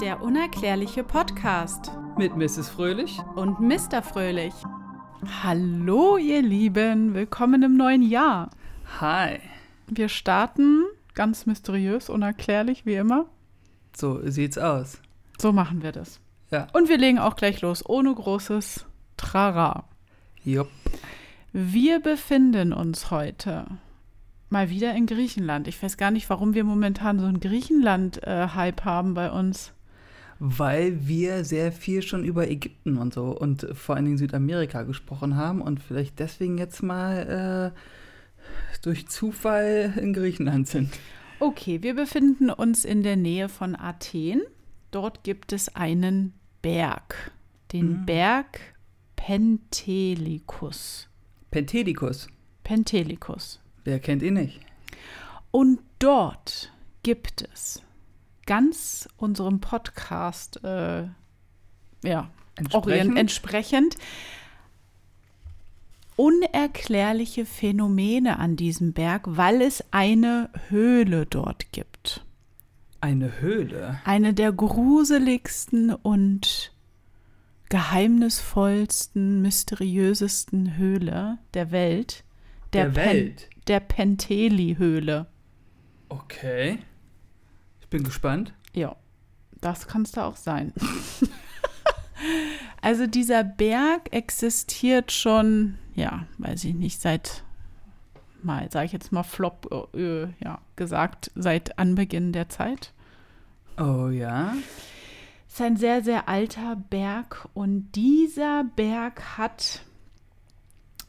Der unerklärliche Podcast Mit Mrs. Fröhlich. und Mr. Fröhlich. Hallo, ihr Lieben, willkommen im neuen Jahr. Hi. Wir starten ganz mysteriös, unerklärlich wie immer. So sieht's aus. So machen wir das. Ja. Und wir legen auch gleich los, ohne großes Trara. Jupp. Wir befinden uns heute mal wieder in Griechenland. Ich weiß gar nicht, warum wir momentan so einen Griechenland-Hype haben bei uns. Weil wir sehr viel schon über Ägypten und so und vor allen Dingen Südamerika gesprochen haben und vielleicht deswegen jetzt mal äh, durch Zufall in Griechenland sind. Okay, wir befinden uns in der Nähe von Athen. Dort gibt es einen Berg, den Mhm. Berg Pentelicus. Pentelicus. Pentelicus. Wer kennt ihn nicht? Und dort gibt es ganz unserem Podcast äh, ja, orient, entsprechend unerklärliche Phänomene an diesem Berg, weil es eine Höhle dort gibt. Eine Höhle. Eine der gruseligsten und geheimnisvollsten, mysteriösesten Höhle der Welt. Der Welt? der Penteli-Höhle. Okay. Ich bin gespannt. Ja, das kann es da auch sein. also dieser Berg existiert schon, ja, weiß ich nicht, seit mal, sage ich jetzt mal flop, äh, ja, gesagt, seit Anbeginn der Zeit. Oh ja. Es ist ein sehr, sehr alter Berg und dieser Berg hat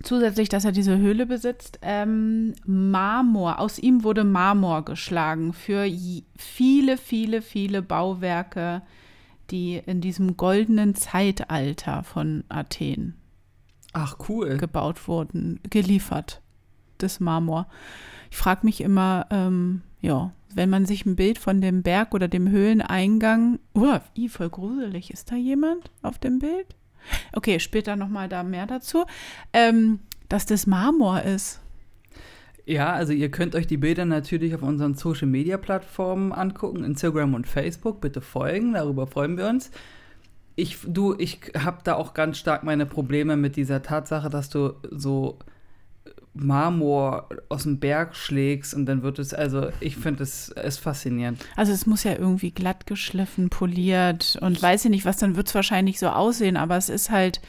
zusätzlich, dass er diese Höhle besitzt, ähm, Marmor. Aus ihm wurde Marmor geschlagen für viele, viele, viele Bauwerke, die in diesem goldenen Zeitalter von Athen Ach cool. gebaut wurden, geliefert. Das Marmor. Ich frage mich immer, ähm, ja, wenn man sich ein Bild von dem Berg oder dem Höhleneingang, ih, voll gruselig, ist da jemand auf dem Bild? Okay, später nochmal da mehr dazu, ähm, dass das Marmor ist. Ja, also ihr könnt euch die Bilder natürlich auf unseren Social Media Plattformen angucken, Instagram und Facebook. Bitte folgen, darüber freuen wir uns. Ich, du, ich habe da auch ganz stark meine Probleme mit dieser Tatsache, dass du so Marmor aus dem Berg schlägst und dann wird es, also ich finde es ist faszinierend. Also es muss ja irgendwie glatt geschliffen, poliert und weiß ich nicht, was, dann wird es wahrscheinlich so aussehen, aber es ist halt,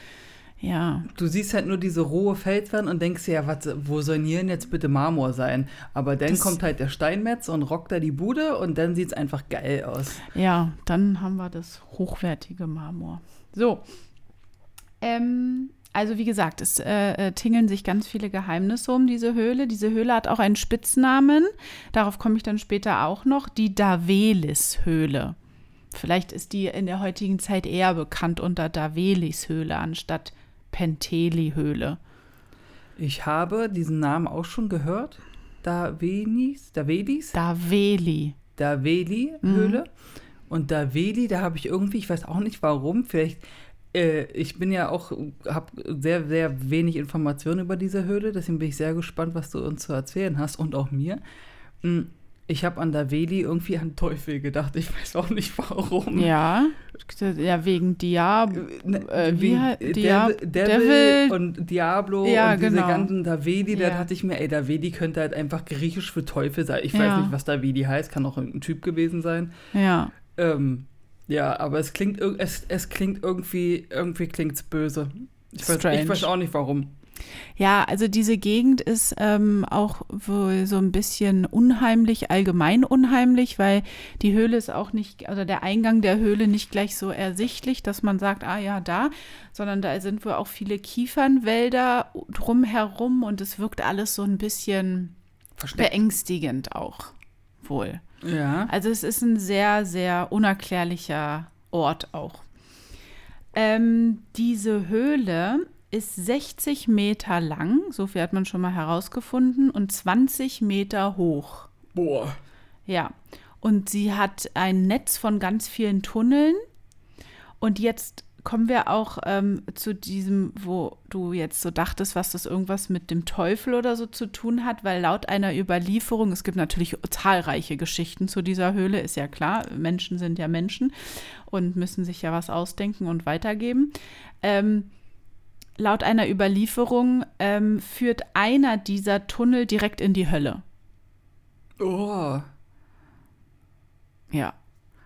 ja, Du siehst halt nur diese rohe Felswand und denkst dir, ja, was, wo soll denn hier denn jetzt bitte Marmor sein? Aber dann Das- kommt halt der Steinmetz und rockt da die Bude und dann sieht es einfach geil aus. Ja, dann haben wir das hochwertige Marmor. So. Ähm, also wie gesagt, es äh, äh, tingeln sich ganz viele Geheimnisse um diese Höhle. Diese Höhle hat auch einen Spitznamen. Darauf komme ich dann später auch noch. Die Davelis-Höhle. Vielleicht ist die in der heutigen Zeit eher bekannt unter Davelis-Höhle anstatt Penteli-Höhle. Ich habe diesen Namen auch schon gehört. Davenis, Davelis, Daveli. Daveli-Höhle. Und Daveli, da habe ich irgendwie, ich weiß auch nicht warum, vielleicht, äh, ich bin ja auch, habe sehr, sehr wenig Informationen über diese Höhle, deswegen bin ich sehr gespannt, was du uns zu erzählen hast und auch mir. Mm, Ich habe an Daveli irgendwie an Teufel gedacht, ich weiß auch nicht warum. Ja, ja wegen Diab. Ne, Äh, wie wie Diab- Devil, Devil- und Diablo Ja, und diese genau. ganzen Davedi, da Ja. dachte ich mir, ey, Davedi könnte halt einfach griechisch für Teufel sein. Ich Ja. weiß nicht, was Davedi heißt, kann auch irgendein Typ gewesen sein. Ja. Ähm, ja, aber es klingt, es, es klingt irgendwie, irgendwie klingt's böse. Ich weiß, ich weiß auch nicht warum. Ja, also diese Gegend ist ähm, auch wohl so ein bisschen unheimlich, allgemein unheimlich, weil die Höhle ist auch nicht, also der Eingang der Höhle nicht gleich so ersichtlich, dass man sagt, ah ja, da, sondern da sind wohl auch viele Kiefernwälder drumherum und es wirkt alles so ein bisschen Versteckt. beängstigend auch wohl. Ja. Also es ist ein sehr, sehr unerklärlicher Ort auch. Ähm, diese Höhle ist 60 Meter lang, so viel hat man schon mal herausgefunden, und 20 Meter hoch. Boah. Ja. Und sie hat ein Netz von ganz vielen Tunneln. Und jetzt kommen wir auch ähm, zu diesem, wo du jetzt so dachtest, was das irgendwas mit dem Teufel oder so zu tun hat, weil laut einer Überlieferung, es gibt natürlich zahlreiche Geschichten zu dieser Höhle, ist ja klar, Menschen sind ja Menschen und müssen sich ja was ausdenken und weitergeben. Ähm, laut einer Überlieferung ähm, führt einer dieser Tunnel direkt in die Hölle. Oh. Ja.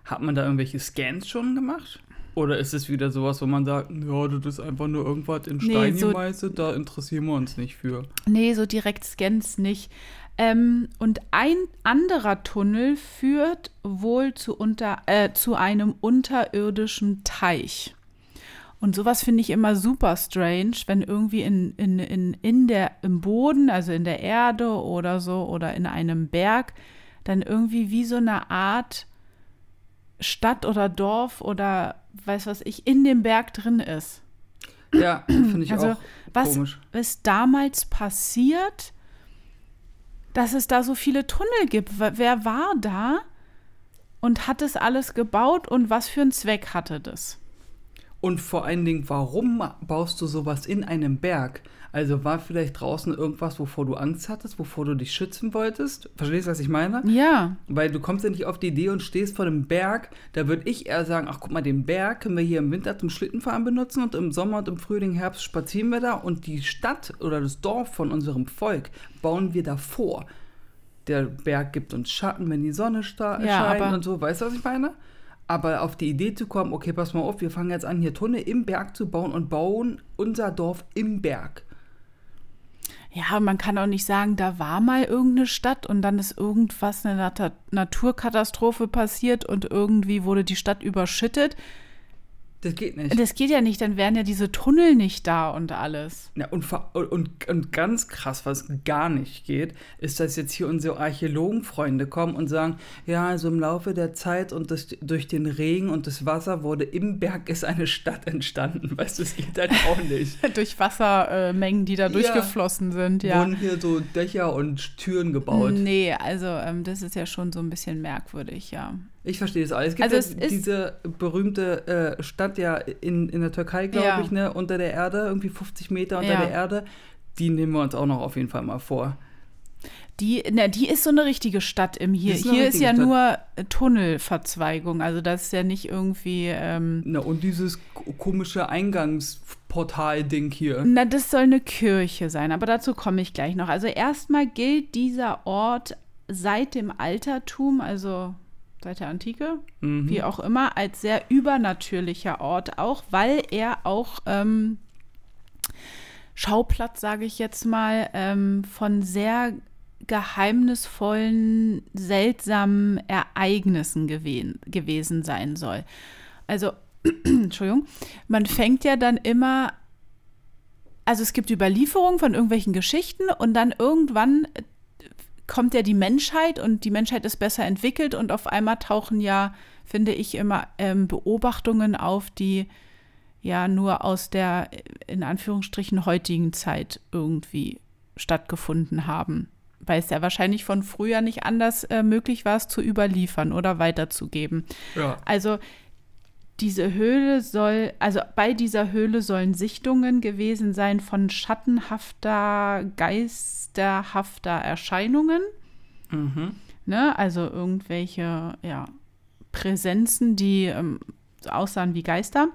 Hat man da irgendwelche Scans schon gemacht? Oder ist es wieder sowas, wo man sagt, ja, das ist einfach nur irgendwas in Stein Nee, so- gemeißelt, da interessieren wir uns nicht für. Nee, so direkt Scans nicht. Ähm, und ein anderer Tunnel führt wohl zu, unter, äh, zu einem unterirdischen Teich. Und sowas finde ich immer super strange, wenn irgendwie in, in, in, in der, im Boden, also in der Erde oder so, oder in einem Berg, dann irgendwie wie so eine Art Stadt oder Dorf oder weiß was ich, in dem Berg drin ist. Ja, finde ich Also, auch was komisch. ist damals passiert, dass es da so viele Tunnel gibt? Wer- war da und hat es alles gebaut und was für einen Zweck hatte das? Und vor allen Dingen, warum baust du sowas in einem Berg? Also war vielleicht draußen irgendwas, wovor du Angst hattest, wovor du dich schützen wolltest? Verstehst du, was ich meine? Ja, Weil du kommst ja nicht auf die Idee und stehst vor dem Berg. Da würde ich eher sagen, ach guck mal, den Berg können wir hier im Winter zum Schlittenfahren benutzen und im Sommer und im Frühling, Herbst spazieren wir da und die Stadt oder das Dorf von unserem Volk bauen wir davor. Der Berg gibt uns Schatten, wenn die Sonne Ja, scheint und so. Weißt du, was ich meine? Aber auf die Idee zu kommen, okay, pass mal auf, wir fangen jetzt an, hier Tunnel im Berg zu bauen und bauen unser Dorf im Berg. ja, man kann auch nicht sagen, da war mal irgendeine Stadt und dann ist irgendwas, eine Nat Naturkatastrophe passiert und irgendwie wurde die Stadt überschüttet. Das geht nicht. Das geht ja nicht, dann wären ja diese Tunnel nicht da und alles. Ja, und, und, und ganz krass, was gar nicht geht, ist, dass jetzt hier unsere Archäologenfreunde kommen und sagen, ja, also im Laufe der Zeit und das, durch den Regen und das Wasser wurde im Berg ist eine Stadt entstanden. Weißt du, es geht halt auch nicht. Durch Wassermengen, die da Ja. durchgeflossen sind, ja. Wurden hier so Dächer und Türen gebaut. Nee, also ähm, das ist ja schon so ein bisschen merkwürdig, ja. Ich verstehe das alles. Es gibt Also ja es diese berühmte äh, Stadt ja in, in der Türkei, glaube Ja. ich, ne, unter der Erde, irgendwie 50 Meter unter Ja. der Erde. Die nehmen wir uns auch noch auf jeden Fall mal vor. Die, na, die ist so eine richtige Stadt im hier. Ist Hier ist ja Stadt. nur Tunnelverzweigung. Also das ist ja nicht irgendwie. Ähm, Na, und dieses ko- komische Eingangsportal-Ding hier. na, das soll eine Kirche sein, aber dazu komme ich gleich noch. Also erstmal gilt dieser Ort seit dem Altertum, also seit der Antike, Mhm. wie auch immer, als sehr übernatürlicher Ort auch, weil er auch ähm, Schauplatz, sage ich jetzt mal, ähm, von sehr geheimnisvollen, seltsamen Ereignissen gewen gewesen sein soll. Also, Entschuldigung, man fängt ja dann immer, also es gibt Überlieferungen von irgendwelchen Geschichten und dann irgendwann kommt ja die Menschheit und die Menschheit ist besser entwickelt und auf einmal tauchen ja, finde ich, immer ähm, Beobachtungen auf, die ja nur aus der in Anführungsstrichen heutigen Zeit irgendwie stattgefunden haben. Weil es ja wahrscheinlich von früher nicht anders äh, möglich war, es zu überliefern oder weiterzugeben. Ja. Also diese Höhle soll, also bei dieser Höhle sollen Sichtungen gewesen sein von schattenhafter, geisterhafter Erscheinungen. Mhm. Ne? Also irgendwelche, ja, Präsenzen, die ähm, so aussahen wie Geister.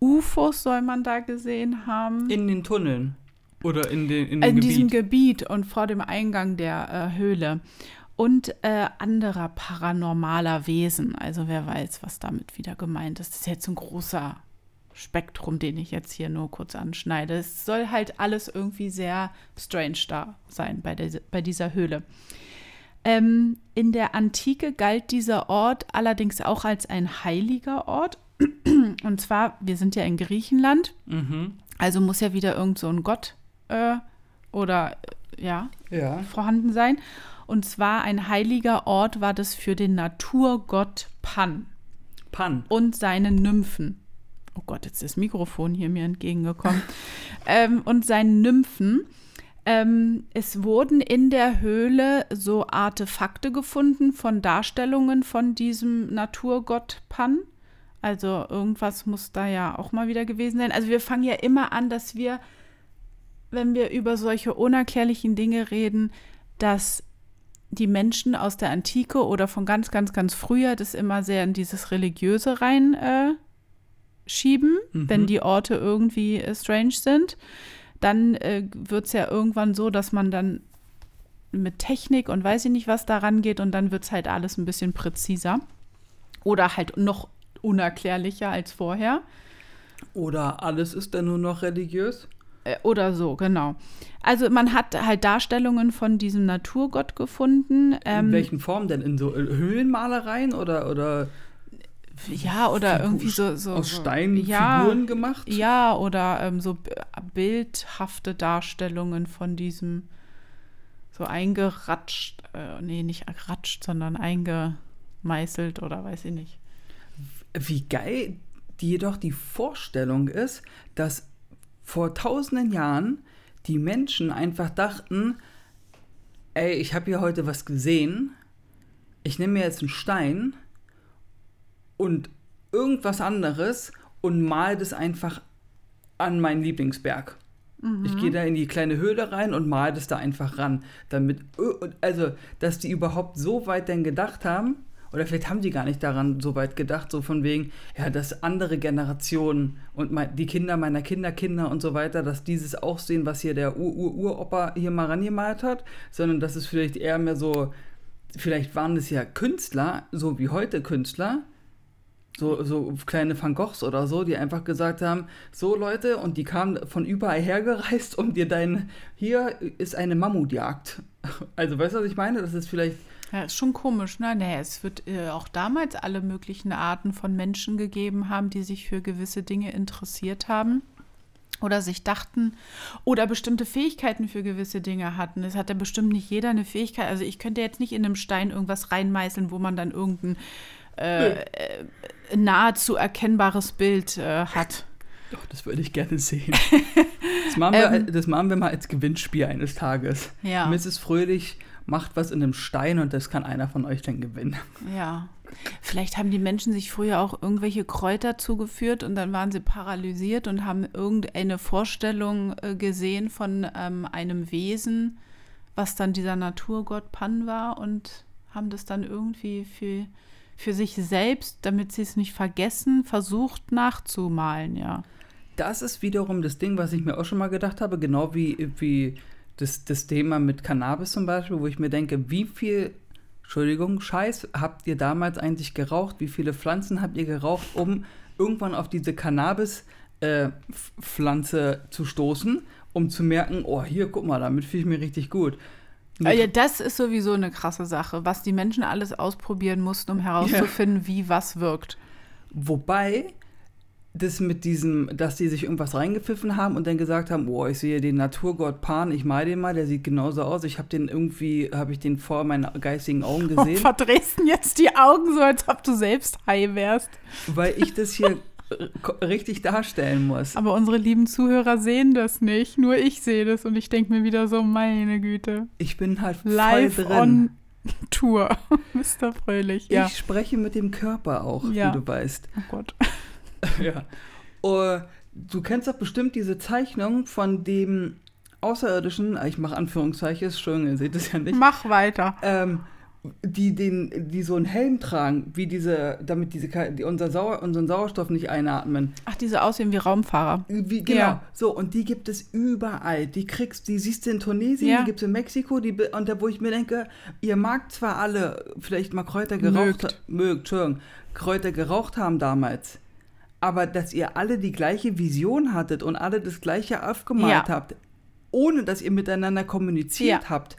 UFOs soll man da gesehen haben. In den Tunneln. Oder in, den, in in diesem Gebiet und vor dem Eingang der äh, Höhle. Und äh, anderer paranormaler Wesen. Also wer weiß, was damit wieder gemeint ist. Das ist jetzt ein großer Spektrum, den ich jetzt hier nur kurz anschneide. Es soll halt alles irgendwie sehr strange da sein bei, der, bei dieser Höhle. Ähm, in der Antike galt dieser Ort allerdings auch als ein heiliger Ort. Und zwar, wir sind ja in Griechenland, Mhm. also muss ja wieder irgend so ein Gott äh, oder äh, ja, Ja. vorhanden sein. Und zwar ein heiliger Ort war das für den Naturgott Pan Pan. und seine Nymphen. Oh Gott, jetzt ist das Mikrofon hier mir entgegengekommen. ähm, und seinen Nymphen. Ähm, es wurden in der Höhle so Artefakte gefunden von Darstellungen von diesem Naturgott Pan. Also irgendwas muss da ja auch mal wieder gewesen sein. Also wir fangen ja immer an, dass wir, wenn wir über solche unerklärlichen Dinge reden, dass die Menschen aus der Antike oder von ganz, ganz, ganz früher das immer sehr in dieses Religiöse rein äh, schieben, Mhm. wenn die Orte irgendwie äh, strange sind. Dann äh, wird es ja irgendwann so, dass man dann mit Technik und weiß ich nicht, was daran geht und dann wird es halt alles ein bisschen präziser. Oder halt noch unerklärlicher als vorher. Oder alles ist dann nur noch religiös? Äh, Oder so, genau. Also man hat halt Darstellungen von diesem Naturgott gefunden. In Ähm, welchen Formen denn? In so äh, Höhlenmalereien oder, oder ja, oder Figur- irgendwie so. so aus so- Stein ja, Figuren gemacht? Ja, oder ähm, so bildhafte Darstellungen von diesem so eingeratscht, äh, nee, nicht geratscht, sondern eingemeißelt oder weiß ich nicht. Wie geil die jedoch die Vorstellung ist, dass vor tausenden Jahren die Menschen einfach dachten, ey, ich habe hier heute was gesehen, ich nehme mir jetzt einen Stein und irgendwas anderes und mal das einfach an meinen Lieblingsberg. Ich gehe da in die kleine Höhle rein und mal das da einfach ran, damit, also, dass die überhaupt so weit denn gedacht haben, oder vielleicht haben die gar nicht daran so weit gedacht, so von wegen, ja, dass andere Generationen und mein, die Kinder meiner Kinderkinder und so weiter, dass dieses auch sehen, was hier der Ur-Ur-Uropa hier mal rangemalt hat, sondern dass es vielleicht eher mehr so, vielleicht waren es ja Künstler, so wie heute Künstler, so, so kleine Van Goghs oder so, die einfach gesagt haben, so Leute, und die kamen von überall hergereist, um dir dein, hier ist eine Mammutjagd. Also weißt du, was ich meine? Das ist vielleicht, Ja, ist schon komisch, ne? Naja, es wird äh, auch damals alle möglichen Arten von Menschen gegeben haben, die sich für gewisse Dinge interessiert haben oder sich dachten oder bestimmte Fähigkeiten für gewisse Dinge hatten. Es hat ja bestimmt nicht jeder eine Fähigkeit. Also ich könnte jetzt nicht in einem Stein irgendwas reinmeißeln, wo man dann irgendein äh, äh, nahezu erkennbares Bild äh, hat. doch, das würde ich gerne sehen. Das machen, wir, Ähm. das machen wir mal als Gewinnspiel eines Tages. Ja. Mrs. Fröhlich macht was in einem Stein und das kann einer von euch dann gewinnen. Ja. Vielleicht haben die Menschen sich früher auch irgendwelche Kräuter zugeführt und dann waren sie paralysiert und haben irgendeine Vorstellung äh, gesehen von ähm, einem Wesen, was dann dieser Naturgott Pan war und haben das dann irgendwie für, für sich selbst, damit sie es nicht vergessen, versucht nachzumalen, ja. Das ist wiederum das Ding, was ich mir auch schon mal gedacht habe, genau wie, wie das, das Thema mit Cannabis zum Beispiel, wo ich mir denke, wie viel, Entschuldigung, Scheiß habt ihr damals eigentlich geraucht? Wie viele Pflanzen habt ihr geraucht, um irgendwann auf diese Cannabis-Pflanze zu stoßen, um zu merken, oh, hier, guck mal, damit fühle ich mich richtig gut. Äh, Ja, das ist sowieso eine krasse Sache, was die Menschen alles ausprobieren mussten, um herauszufinden, wie was wirkt. Wobei das mit diesem, dass die sich irgendwas reingepfiffen haben und dann gesagt haben, oh, ich sehe den Naturgott Pan, ich mal den mal, der sieht genauso aus. Ich habe den irgendwie, habe ich den vor meinen geistigen Augen gesehen, Verdrehst denn jetzt die Augen so, als ob du selbst high wärst. weil ich das hier richtig darstellen muss. Aber unsere lieben Zuhörer sehen das nicht. Nur ich sehe das und ich denke mir wieder so, meine Güte. Ich bin halt voll Live drin. on Tour, Mr. Fröhlich. Ja. Ich spreche mit dem Körper auch, Ja. wie du weißt. Oh Gott. ja. Oh, du kennst doch bestimmt diese Zeichnung von dem Außerirdischen, ich mache Anführungszeichen, Entschuldigung, ihr seht es ja nicht. Mach weiter. ähm, die, den, die so einen Helm tragen, wie diese, damit diese, die unser Sauer, unseren Sauerstoff nicht einatmen. Ach, diese aussehen wie Raumfahrer. Wie, genau. Ja. So, und die gibt es überall. Die kriegst, die siehst du in Tunesien, Ja. die gibt es in Mexiko, die, und da, wo ich mir denke, ihr mag zwar alle vielleicht mal Kräuter geraucht, Mögt. mögt, Entschuldigung, Kräuter geraucht haben damals, aber dass ihr alle die gleiche Vision hattet und alle das gleiche aufgemalt Ja. habt, ohne dass ihr miteinander kommuniziert habt,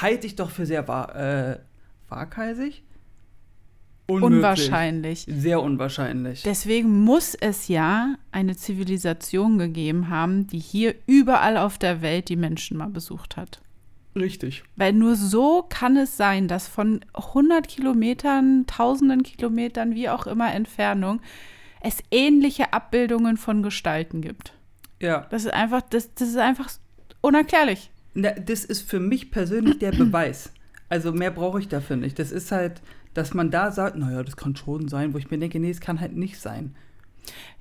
halte ich doch für sehr wahr, äh, waghalsig? Unmöglich. Unwahrscheinlich. Sehr unwahrscheinlich. Deswegen muss es ja eine Zivilisation gegeben haben, die hier überall auf der Welt die Menschen mal besucht hat. Richtig. Weil nur so kann es sein, dass von 100 Kilometern, tausenden Kilometern, wie auch immer Entfernung, es ähnliche Abbildungen von Gestalten gibt. Ja. Das ist einfach, das, das ist einfach unerklärlich. Na, das ist für mich persönlich der Beweis. Also mehr brauche ich dafür nicht. Das ist halt, dass man da sagt, naja, das kann schon sein, wo ich mir denke, nee, es kann halt nicht sein.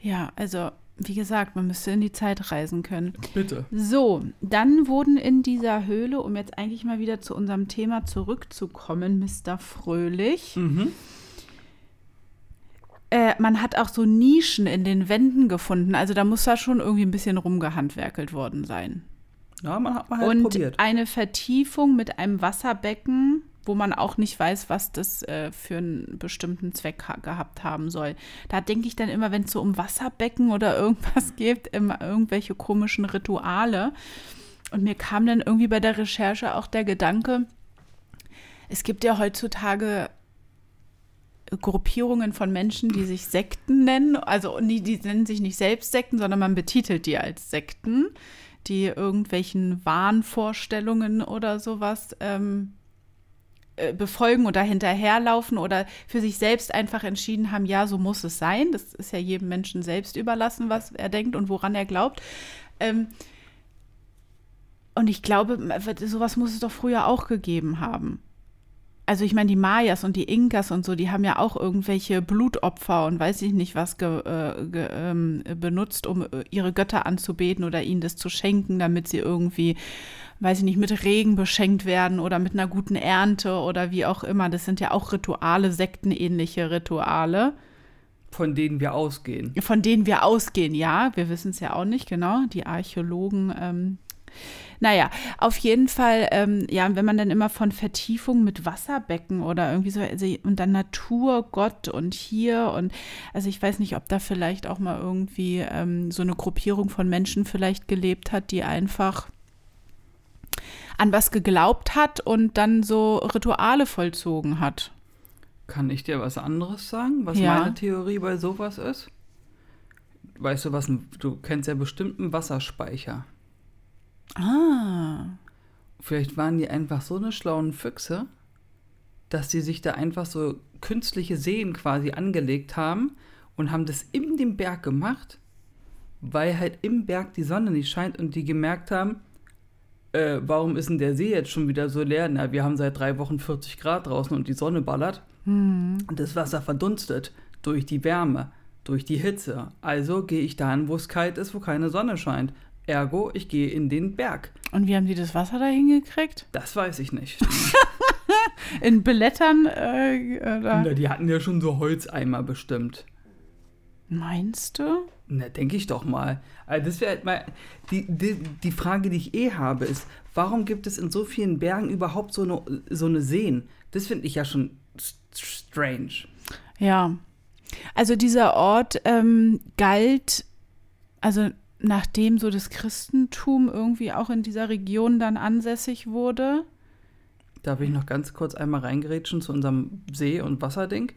Ja, also wie gesagt, man müsste in die Zeit reisen können. Bitte. So, dann wurden in dieser Höhle, um jetzt eigentlich mal wieder zu unserem Thema zurückzukommen, Mr. Fröhlich, Mhm. äh, man hat auch so Nischen in den Wänden gefunden. Also da muss da schon irgendwie ein bisschen rumgehandwerkelt worden sein. Ja, man hat mal halt Und probiert. eine Vertiefung mit einem Wasserbecken, wo man auch nicht weiß, was das äh, für einen bestimmten Zweck ha gehabt haben soll. Da denke ich dann immer, wenn es so um Wasserbecken oder irgendwas geht, immer irgendwelche komischen Rituale. Und mir kam dann irgendwie bei der Recherche auch der Gedanke, es gibt ja heutzutage Gruppierungen von Menschen, die sich Sekten nennen. Also die, die nennen sich nicht selbst Sekten, sondern man betitelt die als Sekten, die irgendwelchen Wahnvorstellungen oder sowas ähm, äh, befolgen oder hinterherlaufen oder für sich selbst einfach entschieden haben, ja, so muss es sein. Das ist ja jedem Menschen selbst überlassen, was er denkt und woran er glaubt. Ähm, und ich glaube, sowas muss es doch früher auch gegeben haben also ich meine, die Mayas und die Inkas und so, die haben ja auch irgendwelche Blutopfer und weiß ich nicht was ge, äh, ge, ähm, benutzt, um äh, ihre Götter anzubeten oder ihnen das zu schenken, damit sie irgendwie, weiß ich nicht, mit Regen beschenkt werden oder mit einer guten Ernte oder wie auch immer. Das sind ja auch Rituale, sektenähnliche Rituale. Von denen wir ausgehen. Von denen wir ausgehen, ja. Wir wissen es ja auch nicht, genau. Die Archäologen ähm, naja, auf jeden Fall, ähm, ja, wenn man dann immer von Vertiefung mit Wasserbecken oder irgendwie so, also, und dann Natur, Gott und hier und, also ich weiß nicht, ob da vielleicht auch mal irgendwie ähm, so eine Gruppierung von Menschen vielleicht gelebt hat, die einfach an was geglaubt hat und dann so Rituale vollzogen hat. Kann ich dir was anderes sagen, was Ja. meine Theorie bei sowas ist? Weißt du was, du kennst ja bestimmt einen Wasserspeicher. Ah. Vielleicht waren die einfach so eine schlauen Füchse, dass die sich da einfach so künstliche Seen quasi angelegt haben und haben das in dem Berg gemacht, weil halt im Berg die Sonne nicht scheint und die gemerkt haben, äh, warum ist denn der See jetzt schon wieder so leer? Na, wir haben seit drei Wochen 40 Grad draußen und die Sonne ballert. Und das Wasser verdunstet durch die Wärme, durch die Hitze. Also gehe ich dahin, wo es kalt ist, wo keine Sonne scheint. Ergo, ich gehe in den Berg. Und wie haben die das Wasser da hingekriegt? Das weiß ich nicht. In Blättern? Äh, oder? Na, die hatten ja schon so Holzeimer bestimmt. Meinst du? Na, denke ich doch mal. Also das wäre halt mal die, die, die Frage, die ich eh habe, ist, warum gibt es in so vielen Bergen überhaupt so eine, so eine Seen? Das finde ich ja schon strange. Ja. Also dieser Ort ähm, galt, also nachdem so das Christentum irgendwie auch in dieser Region dann ansässig wurde. Darf ich noch ganz kurz einmal reingerätschen zu unserem See- und Wasserding?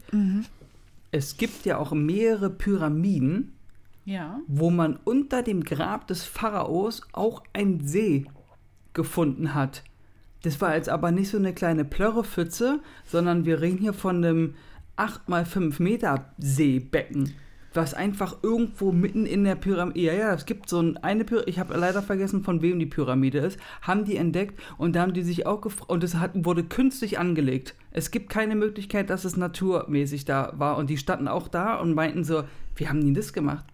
Es gibt ja auch mehrere Pyramiden, Ja. wo man unter dem Grab des Pharaos auch einen See gefunden hat. Das war jetzt aber nicht so eine kleine Plörrepfütze, sondern wir reden hier von einem 8 mal 5 Meter Seebecken, was einfach irgendwo mitten in der Pyramide, ja, ja, es gibt so ein, eine Pyramide, ich habe leider vergessen, von wem die Pyramide ist, haben die entdeckt und da haben die sich auch gefragt, und es hat, wurde künstlich angelegt. Es gibt keine Möglichkeit, dass es naturmäßig da war und die standen auch da und meinten so, wie haben die das gemacht?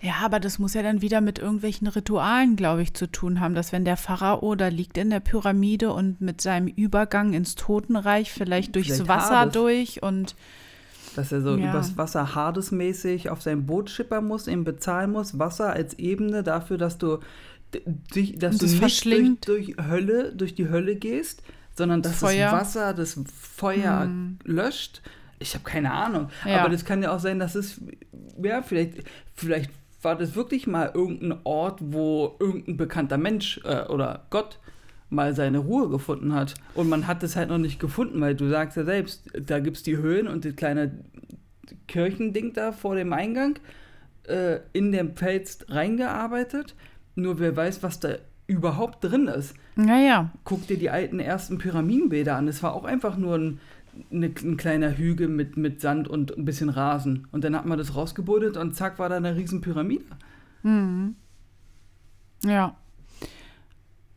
Ja, aber das muss ja dann wieder mit irgendwelchen Ritualen, glaube ich, zu tun haben, dass wenn der Pharao da liegt in der Pyramide und mit seinem Übergang ins Totenreich vielleicht durchs Vielleicht Wasser Hades. durch und Dass er so Ja. übers Wasser hardesmäßig auf sein Boot schippern muss, ihm bezahlen muss. Wasser als Ebene dafür, dass du dich, dass Und du nicht durch, durch Hölle, durch die Hölle gehst, sondern dass Feuer. das Wasser das Feuer löscht. Ich habe keine Ahnung. Ja. Aber das kann ja auch sein, dass es, ja, vielleicht, vielleicht war das wirklich mal irgendein Ort, wo irgendein bekannter Mensch äh, oder Gott mal seine Ruhe gefunden hat. Und man hat es halt noch nicht gefunden, weil du sagst ja selbst, da gibt es die Höhen und das kleine Kirchending da vor dem Eingang äh, in den Fels reingearbeitet. Nur wer weiß, was da überhaupt drin ist. naja, Guck dir die alten ersten Pyramidenbilder an. Es war auch einfach nur ein, eine, ein kleiner Hügel mit, mit Sand und ein bisschen Rasen. Und dann hat man das rausgebuddelt und zack war da eine riesen Pyramide. ja.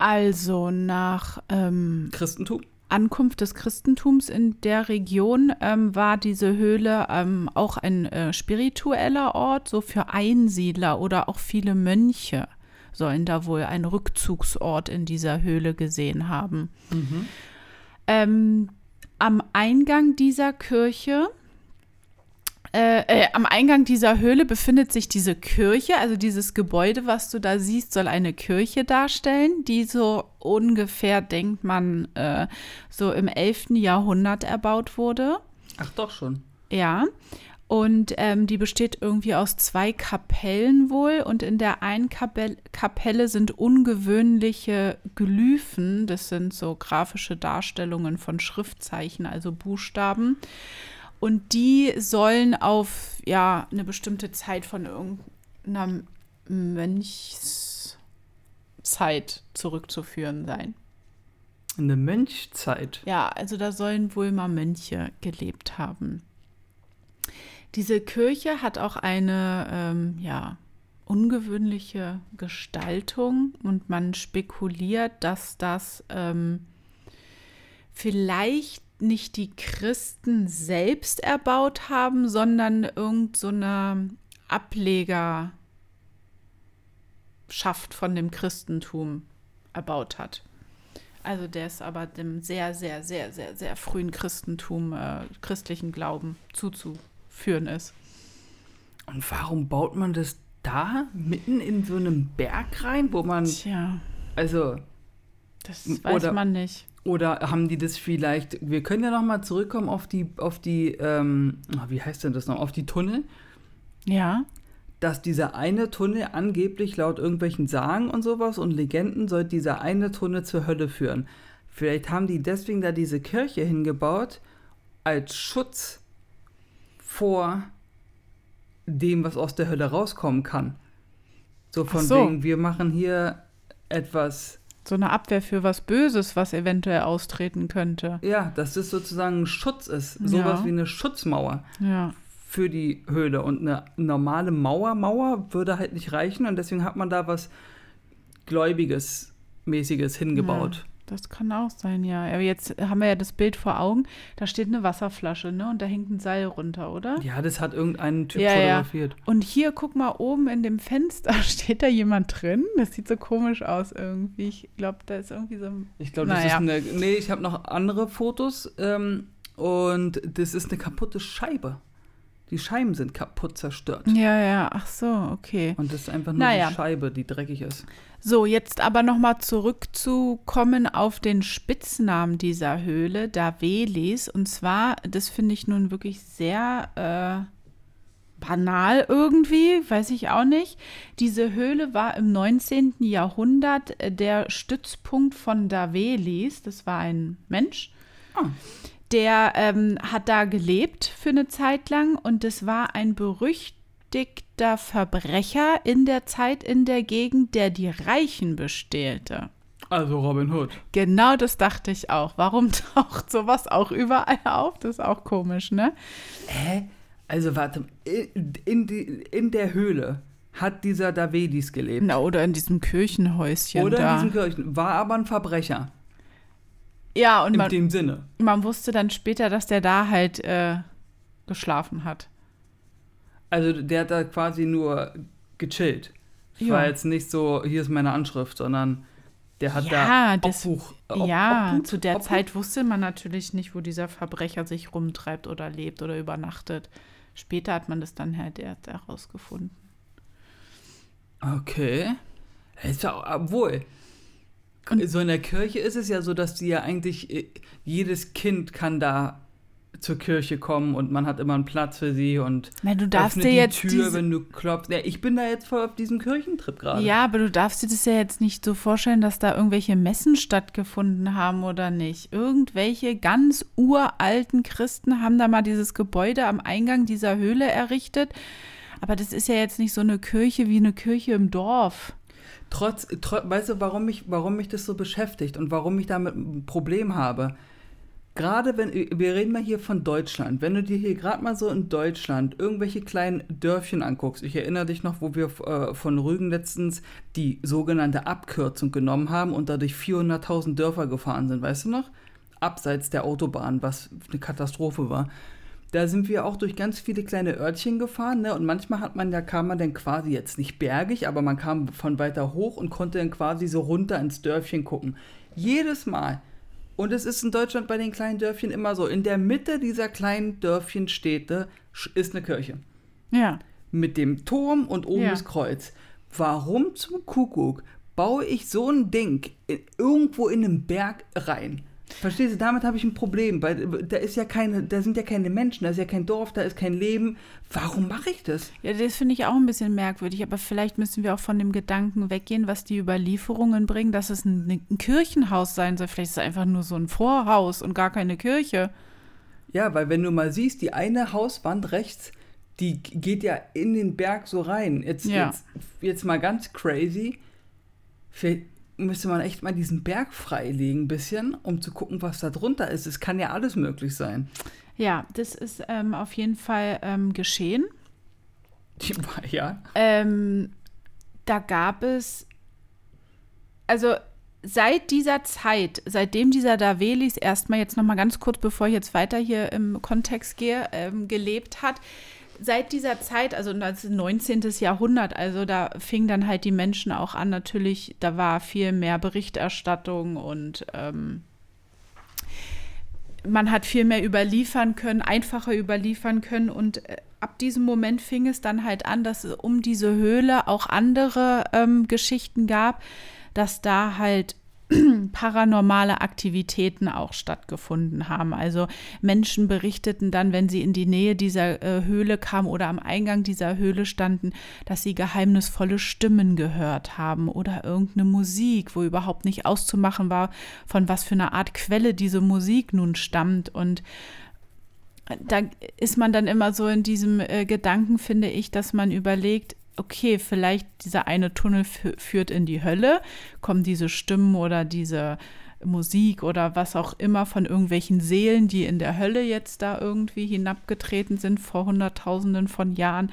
Also nach, ähm, Christentum? Ankunft des Christentums in der Region ähm, war diese Höhle ähm, auch ein äh, spiritueller Ort, so für Einsiedler oder auch viele Mönche sollen da wohl einen Rückzugsort in dieser Höhle gesehen haben. Mhm. Ähm, am Eingang dieser Kirche äh, äh, am Eingang dieser Höhle befindet sich diese Kirche, also dieses Gebäude, was du da siehst, soll eine Kirche darstellen, die so ungefähr, denkt man, äh, so im 11. Jahrhundert erbaut wurde. Ach doch schon. Ja. Und ähm, die besteht irgendwie aus zwei Kapellen wohl. Und in der einen Kapelle, Kapelle sind ungewöhnliche Glyphen. Das sind so grafische Darstellungen von Schriftzeichen, also Buchstaben. Und die sollen auf ja eine bestimmte Zeit von irgendeiner Mönchszeit zurückzuführen sein. Eine Mönchzeit. Ja, also da sollen wohl mal Mönche gelebt haben. Diese Kirche hat auch eine ähm, ja, ungewöhnliche Gestaltung und man spekuliert, dass das ähm, vielleicht nicht die Christen selbst erbaut haben, sondern irgendeine so Ablegerschaft von dem Christentum erbaut hat. Also der ist aber dem sehr, sehr, sehr, sehr, sehr frühen Christentum, äh, christlichen Glauben zuzuführen ist. Und warum baut man das da mitten in so einem Berg rein, wo man. Tja. Also. Das weiß man nicht. Oder haben die das vielleicht, wir können ja noch mal zurückkommen auf die, auf die, ähm, wie heißt denn das noch, auf die Tunnel? Ja. Dass dieser eine Tunnel angeblich laut irgendwelchen Sagen und sowas und Legenden soll dieser eine Tunnel zur Hölle führen. Vielleicht haben die deswegen da diese Kirche hingebaut als Schutz vor dem, was aus der Hölle rauskommen kann. So von so. wegen, wir machen hier etwas so eine Abwehr für was Böses, was eventuell austreten könnte. Ja, dass das sozusagen ein Schutz ist. Sowas ja. wie eine Schutzmauer ja. für die Höhle. Und eine normale Mauer, Mauer würde halt nicht reichen. Und deswegen hat man da was Gläubiges, Mäßiges hingebaut. Ja. Das kann auch sein, ja. Aber jetzt haben wir ja das Bild vor Augen. Da steht eine Wasserflasche, ne? Und da hängt ein Seil runter, oder? Ja, das hat irgendein Typ ja, fotografiert. Ja. Und hier, guck mal, oben in dem Fenster steht da jemand drin. Das sieht so komisch aus irgendwie. Ich glaube, da ist irgendwie so ein. Ich glaube, das naja. ist eine. Nee, ich habe noch andere Fotos. Ähm, und das ist eine kaputte Scheibe. Die Scheiben sind kaputt zerstört. Ja, ja, ach so, okay. Und das ist einfach nur naja. die Scheibe, die dreckig ist. So, jetzt aber nochmal zurückzukommen auf den Spitznamen dieser Höhle, Davelis. Und zwar, das finde ich nun wirklich sehr äh, banal irgendwie, weiß ich auch nicht. Diese Höhle war im 19. Jahrhundert äh, der Stützpunkt von Davelis. Das war ein Mensch. Oh der ähm, hat da gelebt für eine Zeit lang und das war ein berüchtigter Verbrecher in der Zeit in der Gegend, der die Reichen bestehlte. Also Robin Hood. Genau das dachte ich auch. Warum taucht sowas auch überall auf? Das ist auch komisch, ne? Hä? Also warte, in, in, die, in der Höhle hat dieser Davedis gelebt. Na, oder in diesem Kirchenhäuschen Oder da. in diesem Kirchen. War aber ein Verbrecher. Ja, und in man, dem Sinne. Man wusste dann später, dass der da halt äh, geschlafen hat. Also der hat da quasi nur gechillt. Es war jetzt nicht so, hier ist meine Anschrift, sondern der hat ja, da Obbuch. Ob, ja, Obbuch, zu der Obbuch? Zeit wusste man natürlich nicht, wo dieser Verbrecher sich rumtreibt oder lebt oder übernachtet. Später hat man das dann halt erst herausgefunden. Okay. Ist ja, obwohl, und so in der Kirche ist es ja so, dass die ja eigentlich, äh, jedes Kind kann da zur Kirche kommen und man hat immer einen Platz für sie und Na, du darfst dir die jetzt Tür, diese... wenn du klopfst. Ja, ich bin da jetzt voll auf diesem Kirchentrip gerade. Ja, aber du darfst dir das ja jetzt nicht so vorstellen, dass da irgendwelche Messen stattgefunden haben oder nicht. Irgendwelche ganz uralten Christen haben da mal dieses Gebäude am Eingang dieser Höhle errichtet. Aber das ist ja jetzt nicht so eine Kirche wie eine Kirche im Dorf trotz, trotz, weißt du, warum mich, warum mich das so beschäftigt und warum ich damit ein Problem habe? Gerade wenn, wir reden mal hier von Deutschland, wenn du dir hier gerade mal so in Deutschland irgendwelche kleinen Dörfchen anguckst, ich erinnere dich noch, wo wir äh, von Rügen letztens die sogenannte Abkürzung genommen haben und dadurch 400.000 Dörfer gefahren sind, weißt du noch? abseits der Autobahn, was eine Katastrophe war. Da sind wir auch durch ganz viele kleine Örtchen gefahren, ne? Und manchmal hat man, da kam man dann quasi jetzt nicht bergig, aber man kam von weiter hoch und konnte dann quasi so runter ins Dörfchen gucken. Jedes Mal. Und es ist in Deutschland bei den kleinen Dörfchen immer so. In der Mitte dieser kleinen Dörfchen Städte ist eine Kirche. Ja. Mit dem Turm und oben Ja. das Kreuz. Warum zum Kuckuck baue ich so ein Ding in, irgendwo in einen Berg rein? Verstehst du, damit habe ich ein Problem, weil da ist ja keine, da sind ja keine Menschen, da ist ja kein Dorf, da ist kein Leben. Warum mache ich das? Ja, das finde ich auch ein bisschen merkwürdig, aber vielleicht müssen wir auch von dem Gedanken weggehen, was die Überlieferungen bringen, dass es ein, ein Kirchenhaus sein soll. Vielleicht ist es einfach nur so ein Vorhaus und gar keine Kirche. Ja, weil wenn du mal siehst, die eine Hauswand rechts, die geht ja in den Berg so rein. Jetzt, Ja. jetzt, jetzt mal ganz crazy. Vielleicht müsste man echt mal diesen Berg freilegen, ein bisschen, um zu gucken, was da drunter ist. Es kann ja alles möglich sein. Ja, das ist ähm, auf jeden Fall ähm, geschehen. Ja. Ähm, da gab es, also seit dieser Zeit, seitdem dieser Davelis erstmal jetzt nochmal ganz kurz, bevor ich jetzt weiter hier im Kontext gehe, ähm, gelebt hat, seit dieser Zeit, also das 19. Jahrhundert, also da fingen dann halt die Menschen auch an, natürlich, da war viel mehr Berichterstattung und ähm, man hat viel mehr überliefern können, einfacher überliefern können und äh, ab diesem Moment fing es dann halt an, dass es um diese Höhle auch andere ähm, Geschichten gab, dass da halt paranormale Aktivitäten auch stattgefunden haben. Also Menschen berichteten dann, wenn sie in die Nähe dieser äh, Höhle kamen oder am Eingang dieser Höhle standen, dass sie geheimnisvolle Stimmen gehört haben oder irgendeine Musik, wo überhaupt nicht auszumachen war, von was für einer Art Quelle diese Musik nun stammt. Und da ist man dann immer so in diesem äh, Gedanken, finde ich, dass man überlegt, okay, vielleicht dieser eine Tunnel fü- führt in die Hölle, kommen diese Stimmen oder diese Musik oder was auch immer von irgendwelchen Seelen, die in der Hölle jetzt da irgendwie hinabgetreten sind vor Hunderttausenden von Jahren.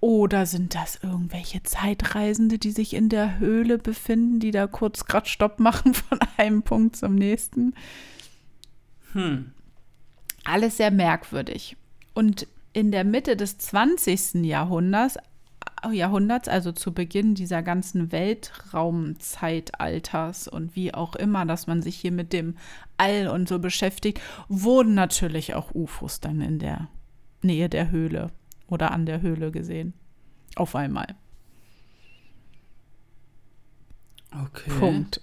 Oder sind das irgendwelche Zeitreisende, die sich in der Höhle befinden, die da kurz grad Stopp machen von einem Punkt zum nächsten? Hm. alles sehr merkwürdig. Und in der Mitte des 20. Jahrhunderts, Jahrhunderts, also zu Beginn dieser ganzen Weltraumzeitalters und wie auch immer, dass man sich hier mit dem All und so beschäftigt, wurden natürlich auch UFOs dann in der Nähe der Höhle oder an der Höhle gesehen. Auf einmal. Okay. Punkt.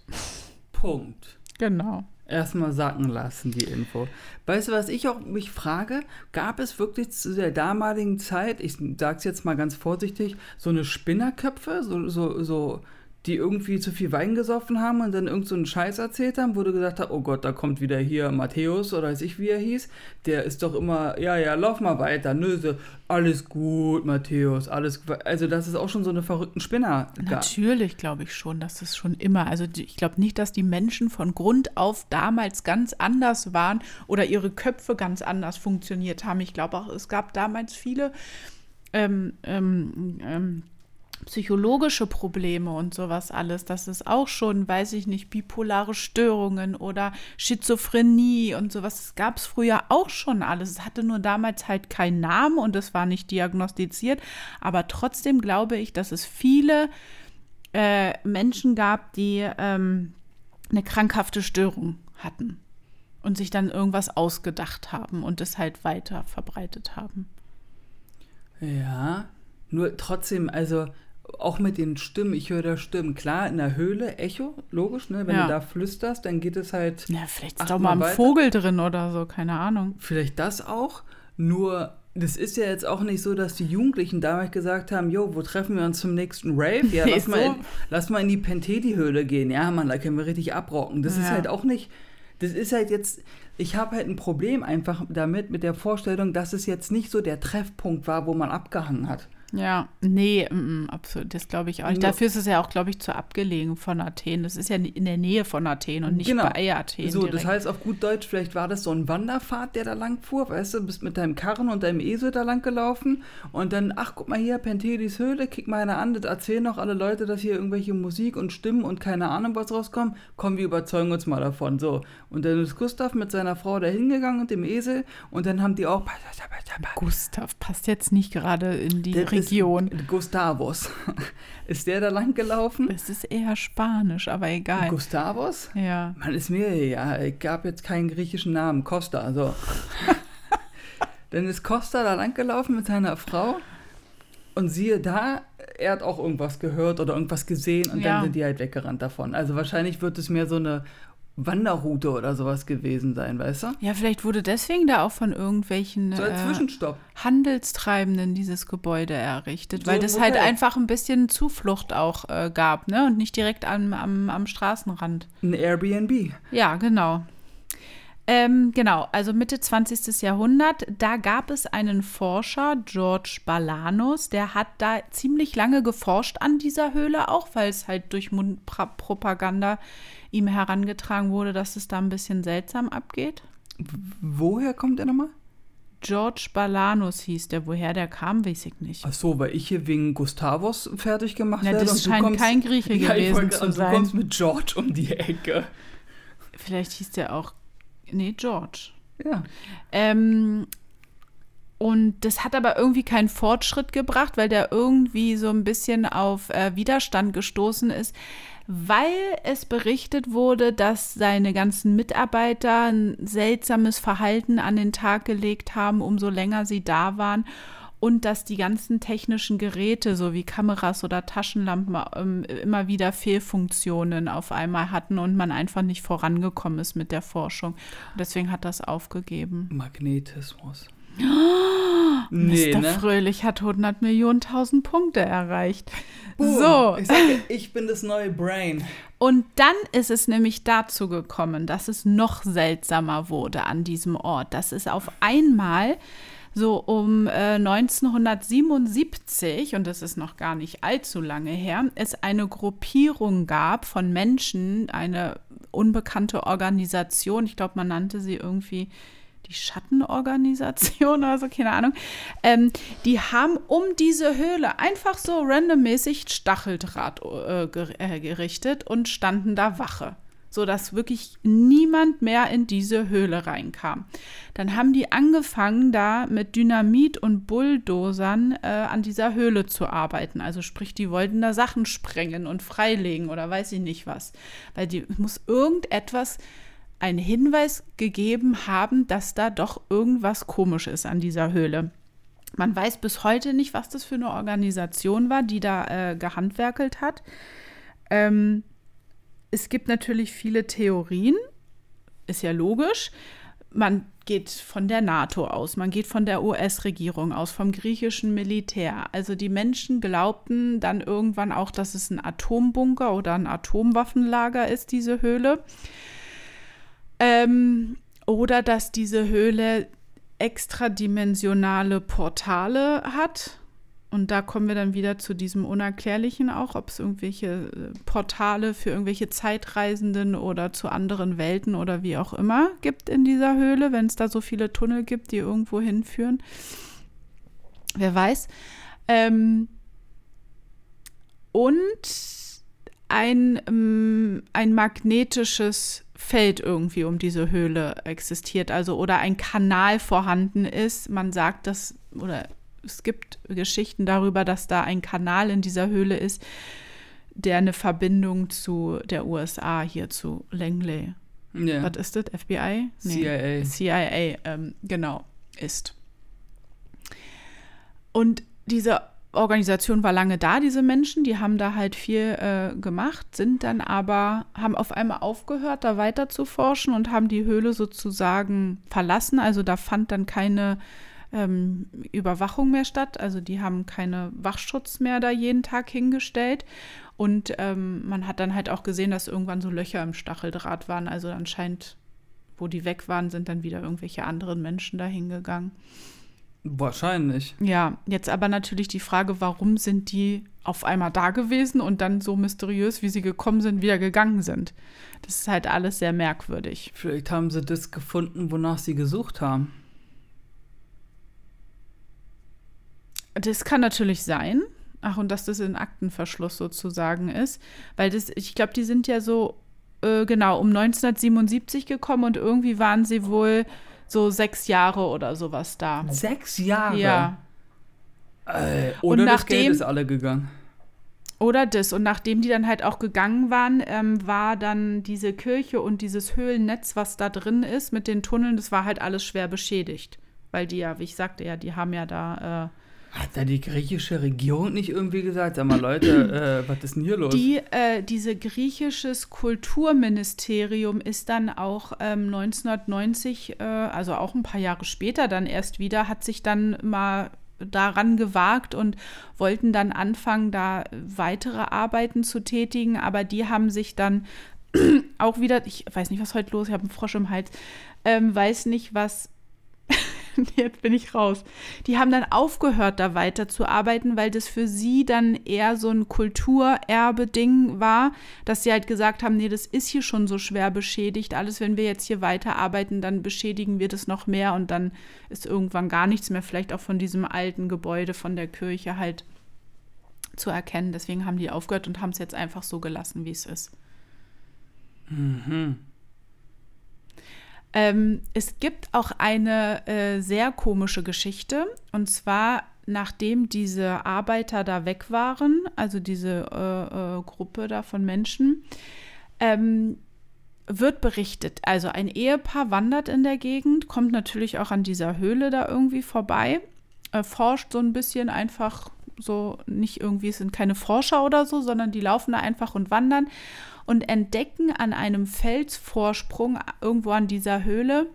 Punkt. Genau. Erstmal sacken lassen, die Info. Weißt du, was ich auch mich frage? Gab es wirklich zu der damaligen Zeit, ich sag's jetzt mal ganz vorsichtig, so eine Spinnerköpfe, so, so, so, die irgendwie zu viel Wein gesoffen haben und dann irgend so einen Scheiß erzählt haben, wo du gesagt hast, oh Gott, da kommt wieder hier Matthäus oder weiß ich, wie er hieß. Der ist doch immer, ja, ja, lauf mal weiter. Nö, alles gut, Matthäus, alles. Also, dass es auch schon so eine verrückten Spinner gab. Natürlich glaube ich schon, dass es schon immer, also ich glaube nicht, dass die Menschen von Grund auf damals ganz anders waren oder ihre Köpfe ganz anders funktioniert haben. Ich glaube auch, es gab damals viele ähm, ähm, ähm, psychologische Probleme und sowas alles. Das ist auch schon, weiß ich nicht, bipolare Störungen oder Schizophrenie und sowas. Das gab es früher auch schon alles. Es hatte nur damals halt keinen Namen und es war nicht diagnostiziert. Aber trotzdem glaube ich, dass es viele äh, Menschen gab, die ähm, eine krankhafte Störung hatten und sich dann irgendwas ausgedacht haben und es halt weiter verbreitet haben. Ja, nur trotzdem, also auch mit den Stimmen, ich höre da Stimmen. Klar, in der Höhle, Echo, logisch, ne? Wenn Ja. du da flüsterst, dann geht es halt Ja, vielleicht ist doch mal ein weiter. Vogel drin oder so, keine Ahnung. vielleicht das auch. Nur, das ist ja jetzt auch nicht so, dass die Jugendlichen damals gesagt haben, jo, wo treffen wir uns zum nächsten Rave? Ja, lass, mal in, lass mal in die Pentedi-Höhle gehen. Ja, Mann, da können wir richtig abrocken. Das ist Ja. halt auch nicht, das ist halt jetzt, ich habe halt ein Problem einfach damit, mit der Vorstellung, dass es jetzt nicht so der Treffpunkt war, wo man abgehangen hat. Ja, nee, mm, absolut, das glaube ich auch nicht. Dafür ist es ja auch, glaube ich, zu abgelegen von Athen. Das ist ja in der Nähe von Athen und nicht Genau. bei Athen. So, das direkt. heißt auf gut Deutsch, vielleicht war das so ein Wanderpfad, der da lang fuhr, weißt du, bist mit deinem Karren und deinem Esel da lang gelaufen und dann, ach, guck mal hier, Pentelis Höhle, kick mal einer an, das erzählen noch alle Leute, dass hier irgendwelche Musik und Stimmen und keine Ahnung was rauskommt. Komm, wir überzeugen uns mal davon, so. Und dann ist Gustav mit seiner Frau da hingegangen und dem Esel und dann haben die auch... Gustav passt jetzt nicht gerade in die Der Region. Ist Gustavus. Ist der da lang gelaufen? Es ist eher Spanisch, aber egal. Gustavus? ja. Man ist mir ja, ich gab jetzt keinen griechischen Namen, Costa, also. Dann ist Costa da langgelaufen mit seiner Frau und siehe da, er hat auch irgendwas gehört oder irgendwas gesehen und Ja. dann sind die halt weggerannt davon. Also wahrscheinlich wird es mehr so eine Wanderroute oder sowas gewesen sein, weißt du? Ja, vielleicht wurde deswegen da auch von irgendwelchen So als äh. Handelstreibenden dieses Gebäude errichtet, So weil ein das halt einfach ein bisschen Zuflucht auch äh, gab, ne? Und nicht direkt am, am, am Straßenrand. Ein Airbnb. Ja, genau. Ähm, genau, also Mitte 20. Jahrhundert, da gab es einen Forscher, George Balanos, der hat da ziemlich lange geforscht an dieser Höhle auch, weil es halt durch Mundpropaganda ihm herangetragen wurde, dass es da ein bisschen seltsam abgeht. Woher kommt er nochmal? George Balanos hieß der, woher der kam, weiß ich nicht. Ach so, weil ich hier wegen Gustavus fertig gemacht Ja, werde. das scheint kommst- kein Grieche Ja, gewesen zu und sein. Du kommst mit George um die Ecke. Vielleicht hieß der auch, nee, George. Ja. Ähm, und das hat aber irgendwie keinen Fortschritt gebracht, weil der irgendwie so ein bisschen auf äh, Widerstand gestoßen ist, weil es berichtet wurde, dass seine ganzen Mitarbeiter ein seltsames Verhalten an den Tag gelegt haben, umso länger sie da waren. Und dass die ganzen technischen Geräte, so wie Kameras oder Taschenlampen, ähm, immer wieder Fehlfunktionen auf einmal hatten und man einfach nicht vorangekommen ist mit der Forschung. Und deswegen hat das aufgegeben. Magnetismus. Nee, Mr. ne? Fröhlich hat 100 Millionen tausend Punkte erreicht. Boom. So, Ich sage, ich bin das neue Brain. und dann ist es nämlich dazu gekommen, dass es noch seltsamer wurde an diesem Ort. Dass es auf einmal so um äh, 1977, und das ist noch gar nicht allzu lange her, es eine Gruppierung gab von Menschen, eine unbekannte Organisation, ich glaube, man nannte sie irgendwie die Schattenorganisation oder so, keine Ahnung. Ähm, die haben um diese Höhle einfach so randommäßig Stacheldraht äh, äh, gerichtet und standen da Wache, sodass wirklich niemand mehr in diese Höhle reinkam. Dann haben die angefangen, da mit Dynamit und Bulldozern äh, an dieser Höhle zu arbeiten. Also sprich, die wollten da Sachen sprengen und freilegen oder weiß ich nicht was. Weil die muss irgendetwas einen Hinweis gegeben haben, dass da doch irgendwas komisch ist an dieser Höhle. Man weiß bis heute nicht, was das für eine Organisation war, die da äh, gehandwerkelt hat. Ähm, es gibt natürlich viele Theorien, ist ja logisch. Man geht von der NATO aus, man geht von der US-Regierung aus, vom griechischen Militär. Also die Menschen glaubten dann irgendwann auch, dass es ein Atombunker oder ein Atomwaffenlager ist, diese Höhle. Ähm, oder dass diese Höhle extradimensionale Portale hat. Und da kommen wir dann wieder zu diesem Unerklärlichen auch, ob es irgendwelche äh, Portale für irgendwelche Zeitreisenden oder zu anderen Welten oder wie auch immer gibt in dieser Höhle, wenn es da so viele Tunnel gibt, die irgendwo hinführen. Wer weiß. Ähm, und ein, ähm, ein magnetisches Feld irgendwie um diese Höhle existiert, also oder ein Kanal vorhanden ist. Man sagt das, oder es gibt Geschichten darüber, dass da ein Kanal in dieser Höhle ist, der eine Verbindung zu der USA hier zu Langley. Ja. Was ist das? FBI? CIA. CIA, ähm, genau, ist. Und diese Organisation war lange da, diese Menschen, die haben da halt viel äh, gemacht, sind dann aber, haben auf einmal aufgehört, da weiter zu forschen und haben die Höhle sozusagen verlassen. Also da fand dann keine ähm, Überwachung mehr statt. Also die haben keine Wachschutz mehr da jeden Tag hingestellt. Und ähm, man hat dann halt auch gesehen, dass irgendwann so Löcher im Stacheldraht waren. Also anscheinend wo die weg waren, sind dann wieder irgendwelche anderen Menschen dahin gegangen. Wahrscheinlich. Ja, jetzt aber natürlich die Frage, warum sind die auf einmal da gewesen und dann so mysteriös, wie sie gekommen sind, wieder gegangen sind. Das ist halt alles sehr merkwürdig. Vielleicht haben sie das gefunden, wonach sie gesucht haben. Das kann natürlich sein. Ach, und dass das in Aktenverschluss sozusagen ist. Weil das, ich glaube, die sind ja so, äh, genau, um 1977 gekommen und irgendwie waren sie wohl so sechs Jahre oder sowas da. Sechs Jahre? Ja. Äh, oder Und das Geld nachdem- ist alle gegangen. Oder das. Und nachdem die dann halt auch gegangen waren, ähm, war dann diese Kirche und dieses Höhlennetz, was da drin ist mit den Tunneln, das war halt alles schwer beschädigt. Weil die ja, wie ich sagte, ja, die haben ja da. Hat da die griechische Regierung nicht irgendwie gesagt, sag mal Leute, äh, was ist denn hier los? die, äh, diese griechisches Kulturministerium ist dann auch ähm, 1990, äh, also auch ein paar Jahre später dann erst wieder, hat sich dann mal daran gewagt und wollten dann anfangen, da weitere Arbeiten zu tätigen, aber die haben sich dann auch wieder, ich weiß nicht, was heute los, ich habe einen Frosch im Hals, ähm, weiß nicht, was jetzt bin ich raus. Die haben dann aufgehört, da weiterzuarbeiten, weil das für sie dann eher so ein Kulturerbe-Ding war, dass sie halt gesagt haben, nee, das ist hier schon so schwer beschädigt. Alles, wenn wir jetzt hier weiterarbeiten, dann beschädigen wir das noch mehr und dann ist irgendwann gar nichts mehr, vielleicht auch von diesem alten Gebäude von der Kirche halt zu erkennen. Deswegen haben die aufgehört und haben es jetzt einfach so gelassen, wie es ist. Mhm. Ähm, es gibt auch eine äh, sehr komische Geschichte. Und zwar, nachdem diese Arbeiter da weg waren, also diese äh, äh, Gruppe da von Menschen, ähm, wird berichtet. Also ein Ehepaar wandert in der Gegend, kommt natürlich auch an dieser Höhle da irgendwie vorbei, äh, forscht so ein bisschen einfach so, nicht irgendwie, es sind keine Forscher oder so, sondern die laufen da einfach und wandern und entdecken an einem Felsvorsprung irgendwo an dieser Höhle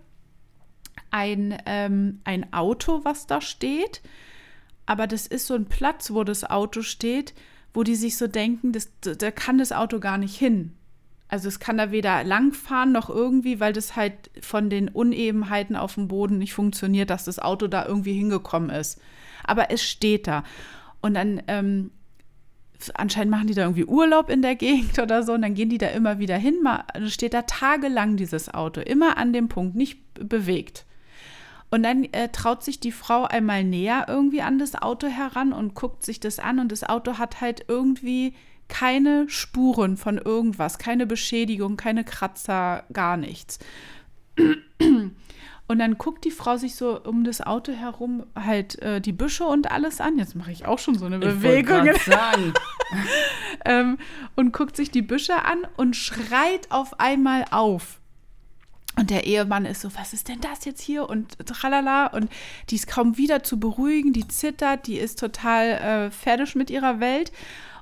ein, ähm, ein Auto, was da steht. Aber das ist so ein Platz, wo das Auto steht, wo die sich so denken, das, da kann das Auto gar nicht hin. Also es kann da weder langfahren noch irgendwie, weil das halt von den Unebenheiten auf dem Boden nicht funktioniert, dass das Auto da irgendwie hingekommen ist. Aber es steht da. Und dann ähm, anscheinend machen die da irgendwie Urlaub in der Gegend oder so und dann gehen die da immer wieder hin. Mal, also steht da tagelang dieses Auto, immer an dem Punkt, nicht bewegt. Und dann äh, traut sich die Frau einmal näher irgendwie an das Auto heran und guckt sich das an und das Auto hat halt irgendwie keine Spuren von irgendwas, keine Beschädigung, keine Kratzer, gar nichts. Und dann guckt die Frau sich so um das Auto herum halt äh, die Büsche und alles an. Jetzt mache ich auch schon so eine Ich Bewegung. sagen. ähm, und guckt sich die Büsche an und schreit auf einmal auf. Und der Ehemann ist so, was ist denn das jetzt hier? Und tralala. Und die ist kaum wieder zu beruhigen, die zittert, die ist total äh, fertig mit ihrer Welt.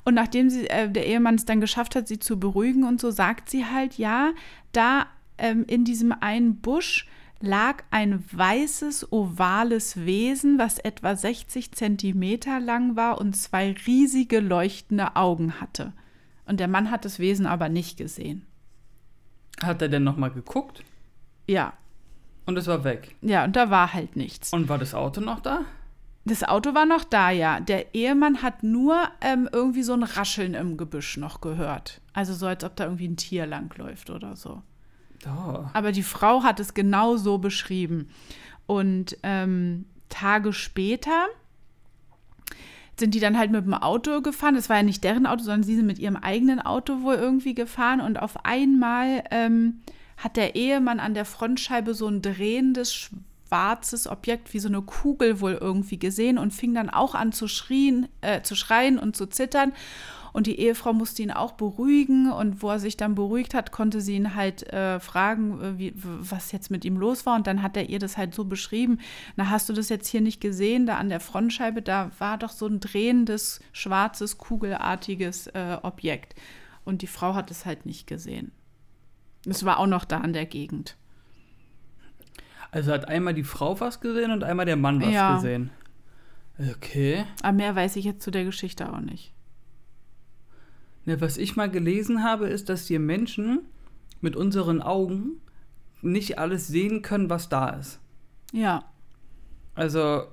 Und nachdem sie, äh, der Ehemann es dann geschafft hat, sie zu beruhigen und so, sagt sie halt, ja, da ähm, in diesem einen Busch lag ein weißes, ovales Wesen, was etwa 60 Zentimeter lang war und zwei riesige leuchtende Augen hatte. Und der Mann hat das Wesen aber nicht gesehen. Hat er denn nochmal geguckt? Ja, Und es war weg. ja, und da war halt nichts. Und war das Auto noch da? Das Auto war noch da, ja. Der Ehemann hat nur ähm, irgendwie so ein Rascheln im Gebüsch noch gehört. Also so, als ob da irgendwie ein Tier langläuft oder so. Aber die Frau hat es genau so beschrieben. Und ähm, Tage später sind die dann halt mit dem Auto gefahren. Das war ja nicht deren Auto, sondern sie sind mit ihrem eigenen Auto wohl irgendwie gefahren. Und auf einmal ähm, hat der Ehemann an der Frontscheibe so ein drehendes schwarzes Objekt wie so eine Kugel wohl irgendwie gesehen und fing dann auch an zu, schrien, äh, zu schreien und zu zittern. Und die Ehefrau musste ihn auch beruhigen. Und wo er sich dann beruhigt hat, konnte sie ihn halt äh, fragen, äh, wie, was jetzt mit ihm los war. Und dann hat er ihr das halt so beschrieben. Na, hast du das jetzt hier nicht gesehen? Da an der Frontscheibe, da war doch so ein drehendes, schwarzes, kugelartiges äh, Objekt. Und die Frau hat es halt nicht gesehen. Es war auch noch da in der Gegend. Also hat einmal die Frau was gesehen und einmal der Mann was Ja. gesehen. Okay. Aber mehr weiß ich jetzt zu der Geschichte auch nicht. Ne, was ich mal gelesen habe, ist, dass wir Menschen mit unseren Augen nicht alles sehen können, was da ist. Ja. Also,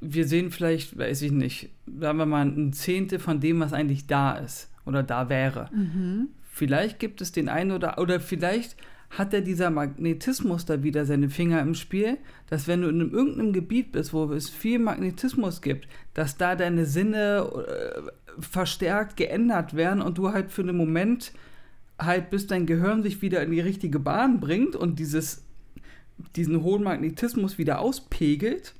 wir sehen vielleicht, weiß ich nicht, sagen wir mal, ein Zehntel von dem, was eigentlich da ist oder da wäre. Mhm. Vielleicht gibt es den einen oder, oder vielleicht hat er dieser Magnetismus da wieder seine Finger im Spiel, dass wenn du in irgendeinem Gebiet bist, wo es viel Magnetismus gibt, dass da deine Sinne äh, verstärkt geändert werden und du halt für einen Moment halt bis dein Gehirn sich wieder in die richtige Bahn bringt und dieses, diesen hohen Magnetismus wieder auspegelt,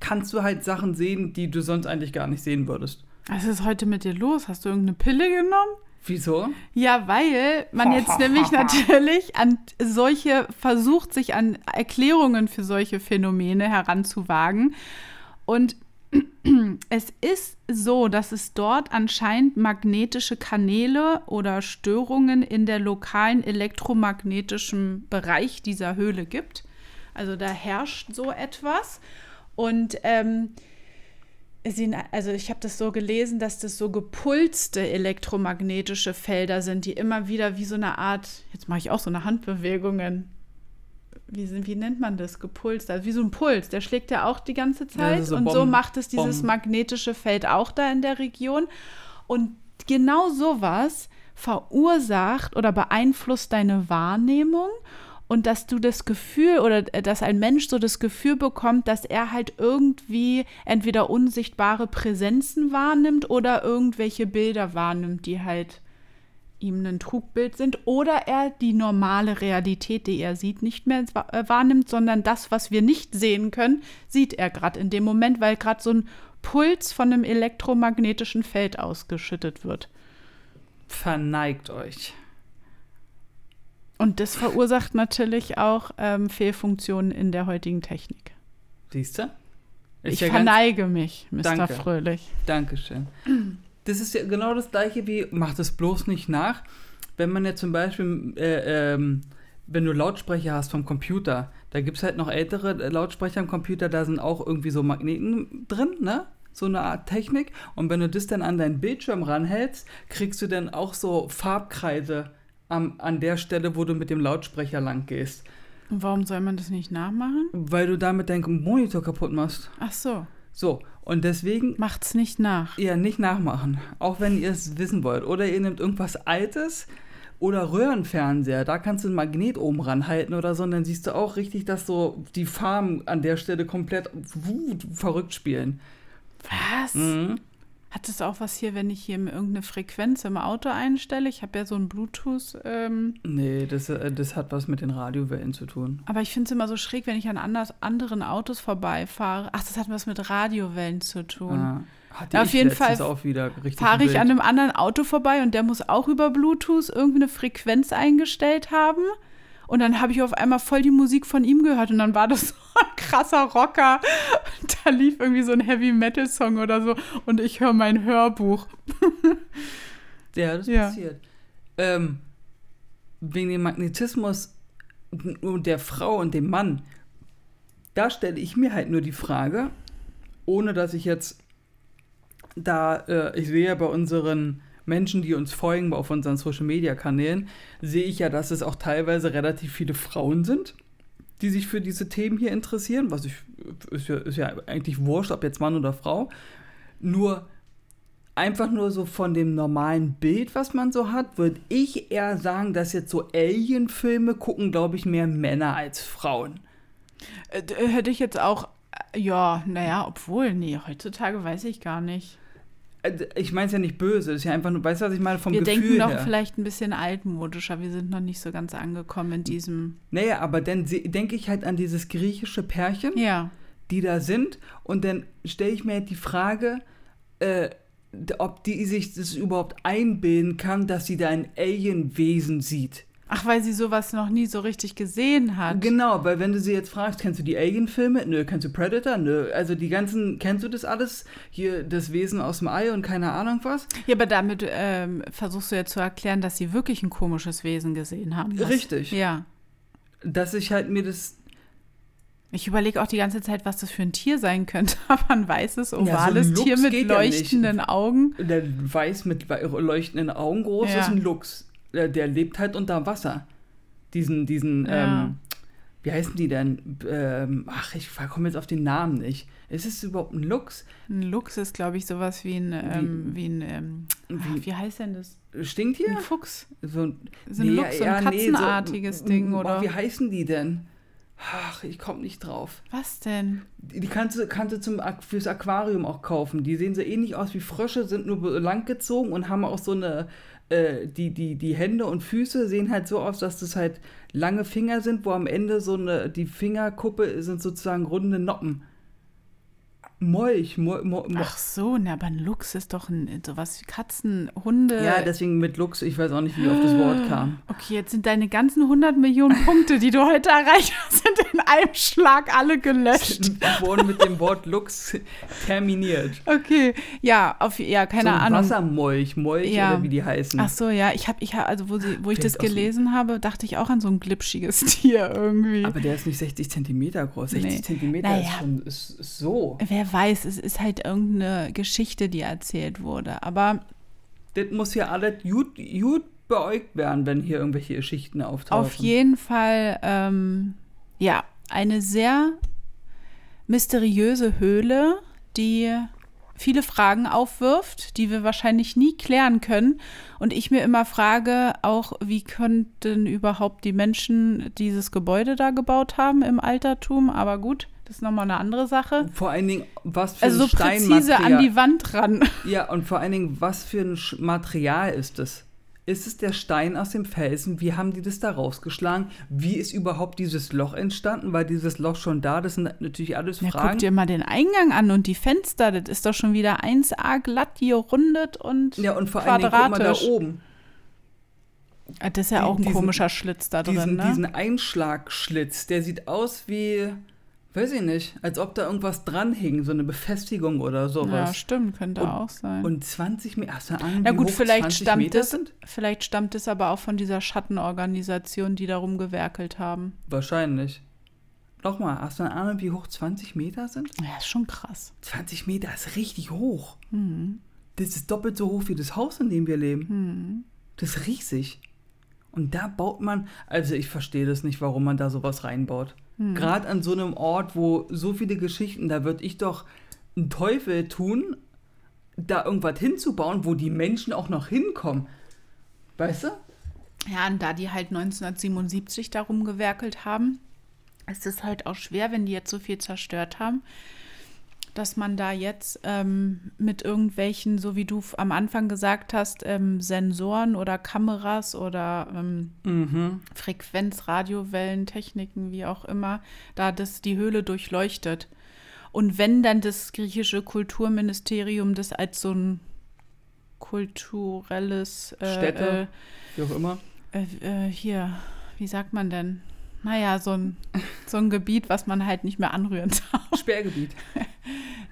kannst du halt Sachen sehen, die du sonst eigentlich gar nicht sehen würdest. Was ist heute mit dir los? Hast du irgendeine Pille genommen? Wieso? Ja, weil man jetzt nämlich natürlich an solche versucht, sich an Erklärungen für solche Phänomene heranzuwagen. Und es ist so, dass es dort anscheinend magnetische Kanäle oder Störungen in der lokalen elektromagnetischen Bereich dieser Höhle gibt. Also da herrscht so etwas. Und ähm, sie, also ich habe das so gelesen, dass das so gepulste elektromagnetische Felder sind, die immer wieder wie so eine Art, jetzt mache ich auch so eine Handbewegungen. Wie, sind, wie nennt man das? Gepulst, also wie so ein Puls, der schlägt ja auch die ganze Zeit. Ja, so und Bomben, so macht es dieses Bomben. magnetische Feld auch da in der Region. Und genau sowas verursacht oder beeinflusst deine Wahrnehmung und dass du das Gefühl oder äh, dass ein Mensch so das Gefühl bekommt, dass er halt irgendwie entweder unsichtbare Präsenzen wahrnimmt oder irgendwelche Bilder wahrnimmt, die halt ihm ein Trugbild sind oder er die normale Realität, die er sieht, nicht mehr äh, wahrnimmt, sondern das, was wir nicht sehen können, sieht er gerade in dem Moment, weil gerade so ein Puls von einem elektromagnetischen Feld ausgeschüttet wird. Verneigt euch. Und das verursacht natürlich auch ähm, Fehlfunktionen in der heutigen Technik. Siehst du? Ich ja verneige mich, Mr. Danke. Fröhlich. Dankeschön. Das ist ja genau das gleiche wie, mach das bloß nicht nach. Wenn man ja zum Beispiel, äh, ähm, wenn du Lautsprecher hast vom Computer, da gibt es halt noch ältere Lautsprecher im Computer, da sind auch irgendwie so Magneten drin, ne? So eine Art Technik. Und wenn du das dann an deinen Bildschirm ranhältst, kriegst du dann auch so Farbkreise am, an der Stelle, wo du mit dem Lautsprecher lang gehst. Und warum soll man das nicht nachmachen? Weil du damit deinen Monitor kaputt machst. Ach so. So, und deswegen. Macht's nicht nach. Ja, nicht nachmachen. Auch wenn ihr es wissen wollt. Oder ihr nehmt irgendwas Altes oder Röhrenfernseher. Da kannst du ein Magnet oben ranhalten oder so. Und dann siehst du auch richtig, dass so die Farben an der Stelle komplett wut, verrückt spielen. Was? Mhm. Hat es auch was hier, wenn ich hier irgendeine Frequenz im Auto einstelle? Ich habe ja so ein Bluetooth. Ähm nee, das, äh, das hat was mit den Radiowellen zu tun. Aber ich finde es immer so schräg, wenn ich an anders, anderen Autos vorbeifahre. Ach, das hat was mit Radiowellen zu tun. Ah. Hatte auf jeden Fall fahre ich an einem anderen Auto vorbei und der muss auch über Bluetooth irgendwie eine Frequenz eingestellt haben. Und dann habe ich auf einmal voll die Musik von ihm gehört und dann war das so ein krasser Rocker. Da lief irgendwie so ein Heavy Metal Song oder so und ich höre mein Hörbuch. ja, das ja. passiert. Ähm, wegen dem Magnetismus der Frau und dem Mann, da stelle ich mir halt nur die Frage, ohne dass ich jetzt da, äh, ich sehe ja bei unseren Menschen, die uns folgen auf unseren Social-Media-Kanälen, sehe ich ja, dass es auch teilweise relativ viele Frauen sind, die sich für diese Themen hier interessieren, was ich, ist ja, ist ja eigentlich wurscht, ob jetzt Mann oder Frau. Nur einfach nur so von dem normalen Bild, was man so hat, würde ich eher sagen, dass jetzt so Alien-Filme gucken, glaube ich, mehr Männer als Frauen. Äh, hätte ich jetzt auch, äh, ja, naja, obwohl, nee, heutzutage weiß ich gar nicht. Äh, ich meine es ja nicht böse, das ist ja einfach nur, weißt du, was ich meine, vom wir Gefühl Wir denken noch vielleicht ein bisschen altmodischer, wir sind noch nicht so ganz angekommen in diesem... Naja, aber dann denke ich halt an dieses griechische Pärchen, ja. die da sind und dann stelle ich mir halt die Frage, äh, ob die sich das überhaupt einbilden kann, dass sie da ein Alienwesen sieht. Ach, weil sie sowas noch nie so richtig gesehen hat. Genau, weil wenn du sie jetzt fragst, kennst du die Alien-Filme? Nö, kennst du Predator? Nö. Also die ganzen, kennst du das alles? Hier das Wesen aus dem Ei und keine Ahnung was? Ja, aber damit ähm, versuchst du ja zu erklären, dass sie wirklich ein komisches Wesen gesehen haben. Was? Richtig. Ja. Dass ich halt mir das ich überlege auch die ganze Zeit, was das für ein Tier sein könnte. Aber ein weißes, ovales ja, so Tier mit leuchtenden ja Augen. Der weiß mit leuchtenden Augen groß ja. ist ein Luchs der, der lebt halt unter Wasser. diesen, diesen, Ja. ähm, wie heißen die denn? Ähm, ach, ich komme jetzt auf den Namen nicht. Ist es überhaupt ein Luchs? Ein Luchs ist, glaube ich, sowas wie ein, ähm, wie ein, ähm, Wie- wie heißt denn das? Stinkt Ein hier? Fuchs. So ein, So ein Luchs, so ein katzenartiges Ding, boah, oder? Wie heißen die denn? Ach, ich komme nicht drauf. Was denn? Die kannst du, kannst du zum, fürs Aquarium auch kaufen. Die sehen so ähnlich aus wie Frösche, sind nur langgezogen und haben auch so eine, äh, die, die, die Hände und Füße sehen halt so aus, dass das halt lange Finger sind, wo am Ende so eine, die Fingerkuppe sind sozusagen runde Noppen. Molch, Mol, Mol, Mol. Ach so, ne, aber ein Luchs ist doch ein, sowas wie Katzen, Hunde. Ja, deswegen mit Lux, ich weiß auch nicht, wie auf das Wort kam. Okay, jetzt sind deine ganzen 100 Millionen Punkte, die du heute erreicht hast, sind in einem Schlag alle gelöscht. wurden mit dem Wort Lux terminiert. Okay, ja, auf, ja, keine so ein Ahnung. Wassermolch, Molch Ja. oder wie die heißen. Ach so, ja, ich habe, ich hab, also wo, sie, wo ich das gelesen habe, dachte ich auch an so ein glitschiges Tier irgendwie. Aber der ist nicht 60 Zentimeter groß. 60 Nee. Zentimeter Naja. ist schon ist, ist so. Wer weiß, es ist halt irgendeine Geschichte, die erzählt wurde. Aber Das muss ja alles gut, gut beäugt werden, wenn hier irgendwelche Geschichten auftauchen. auf jeden Fall, ähm, ja, eine sehr mysteriöse Höhle, die viele Fragen aufwirft, die wir wahrscheinlich nie klären können. Und ich mir immer frage, auch wie könnten überhaupt die Menschen dieses Gebäude da gebaut haben im Altertum. Aber gut, das ist nochmal eine andere Sache. Vor allen Dingen, was für Also ein so präzise Steinmaterial. an die Wand ran. ja, und vor allen Dingen, was für ein Material ist es? Ist es der Stein aus dem Felsen? Wie haben die das da rausgeschlagen? Wie ist überhaupt dieses Loch entstanden? War dieses Loch schon da? Das sind natürlich alles Ja, guck dir mal den Eingang an und die Fenster. Das ist doch schon wieder 1A glatt gerundet und ja, und vor allen Dingen, guck mal da oben. Das ist ja Die- auch ein diesen- komischer Schlitz da drin, diesen, ne? diesen Einschlagschlitz, der sieht aus wie, weiß ich nicht, als ob da irgendwas dran hing, so eine Befestigung oder ja, sowas. stimmt, könnte Und- auch sein. Und 20 Meter, hast du eine Ahnung, Na wie gut, hoch vielleicht 20 stammt Meter es- sind? Vielleicht stammt es aber auch von dieser Schattenorganisation, die darum gewerkelt haben. Wahrscheinlich. Nochmal, hast du eine Ahnung, wie hoch 20 Meter sind? Ja, ist schon krass. 20 Meter ist richtig hoch. Hm. Das ist doppelt so hoch wie das Haus, in dem wir leben. Hm. Das ist riesig. Und da baut man, also ich verstehe das nicht, warum man da sowas reinbaut. Hm. Gerade an so einem Ort, wo so viele Geschichten, da würde ich doch einen Teufel tun, da irgendwas hinzubauen, wo die Menschen auch noch hinkommen. Weißt du? Ja, und da die halt 1977 darum gewerkelt haben, ist es halt auch schwer, wenn die jetzt so viel zerstört haben, dass man da jetzt ähm, mit irgendwelchen, so wie du am Anfang gesagt hast, ähm, Sensoren oder Kameras oder ähm, Mhm. Frequenz, Radiowellen, Techniken, wie auch immer, da das die Höhle durchleuchtet. Und wenn dann das griechische Kulturministerium das als so ein kulturelles äh, Städte. Wie auch immer. äh, äh, äh, hier, wie sagt man denn? Naja, so ein, so ein Gebiet, was man halt nicht mehr anrühren darf. Sperrgebiet.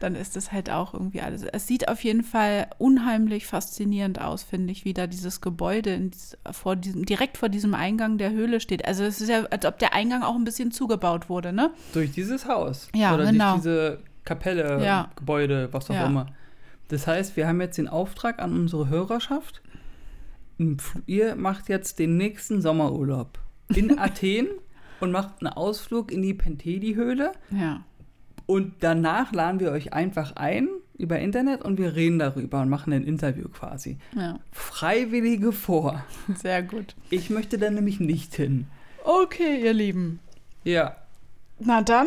Dann ist das halt auch irgendwie alles. Es sieht auf jeden Fall unheimlich faszinierend aus, finde ich, wie da dieses Gebäude in, vor diesem, direkt vor diesem Eingang der Höhle steht. Also es ist ja, als ob der Eingang auch ein bisschen zugebaut wurde, ne? Durch dieses Haus. Ja, Oder genau. durch diese Kapelle, Ja. Gebäude, was auch Ja. immer. Das heißt, wir haben jetzt den Auftrag an unsere Hörerschaft. Ihr macht jetzt den nächsten Sommerurlaub in Athen und macht einen Ausflug in die Penteli-Höhle. Ja. Und danach laden wir euch einfach ein über Internet und wir reden darüber und machen ein Interview quasi. Ja, Freiwillige vor. sehr gut. Ich möchte da nämlich nicht hin. Okay, ihr Lieben. Ja, Na dann,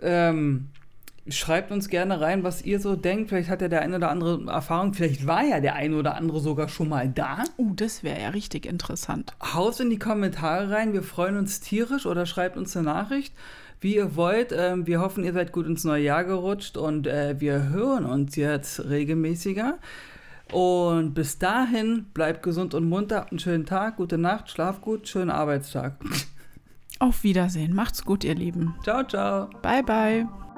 ähm, schreibt uns gerne rein, was ihr so denkt. Vielleicht hat ja der eine oder andere Erfahrung. Vielleicht war ja der eine oder andere sogar schon mal da. uh, das wäre ja richtig interessant. Haut in die Kommentare rein. Wir freuen uns tierisch oder schreibt uns eine Nachricht, wie ihr wollt. Ähm, wir hoffen, ihr seid gut ins neue Jahr gerutscht und äh, wir hören uns jetzt regelmäßiger. Und bis dahin, bleibt gesund und munter, habt einen schönen Tag, gute Nacht, schlaf gut, schönen Arbeitstag. Auf Wiedersehen. Macht's gut, ihr Lieben. ciao, ciao. Bye, bye.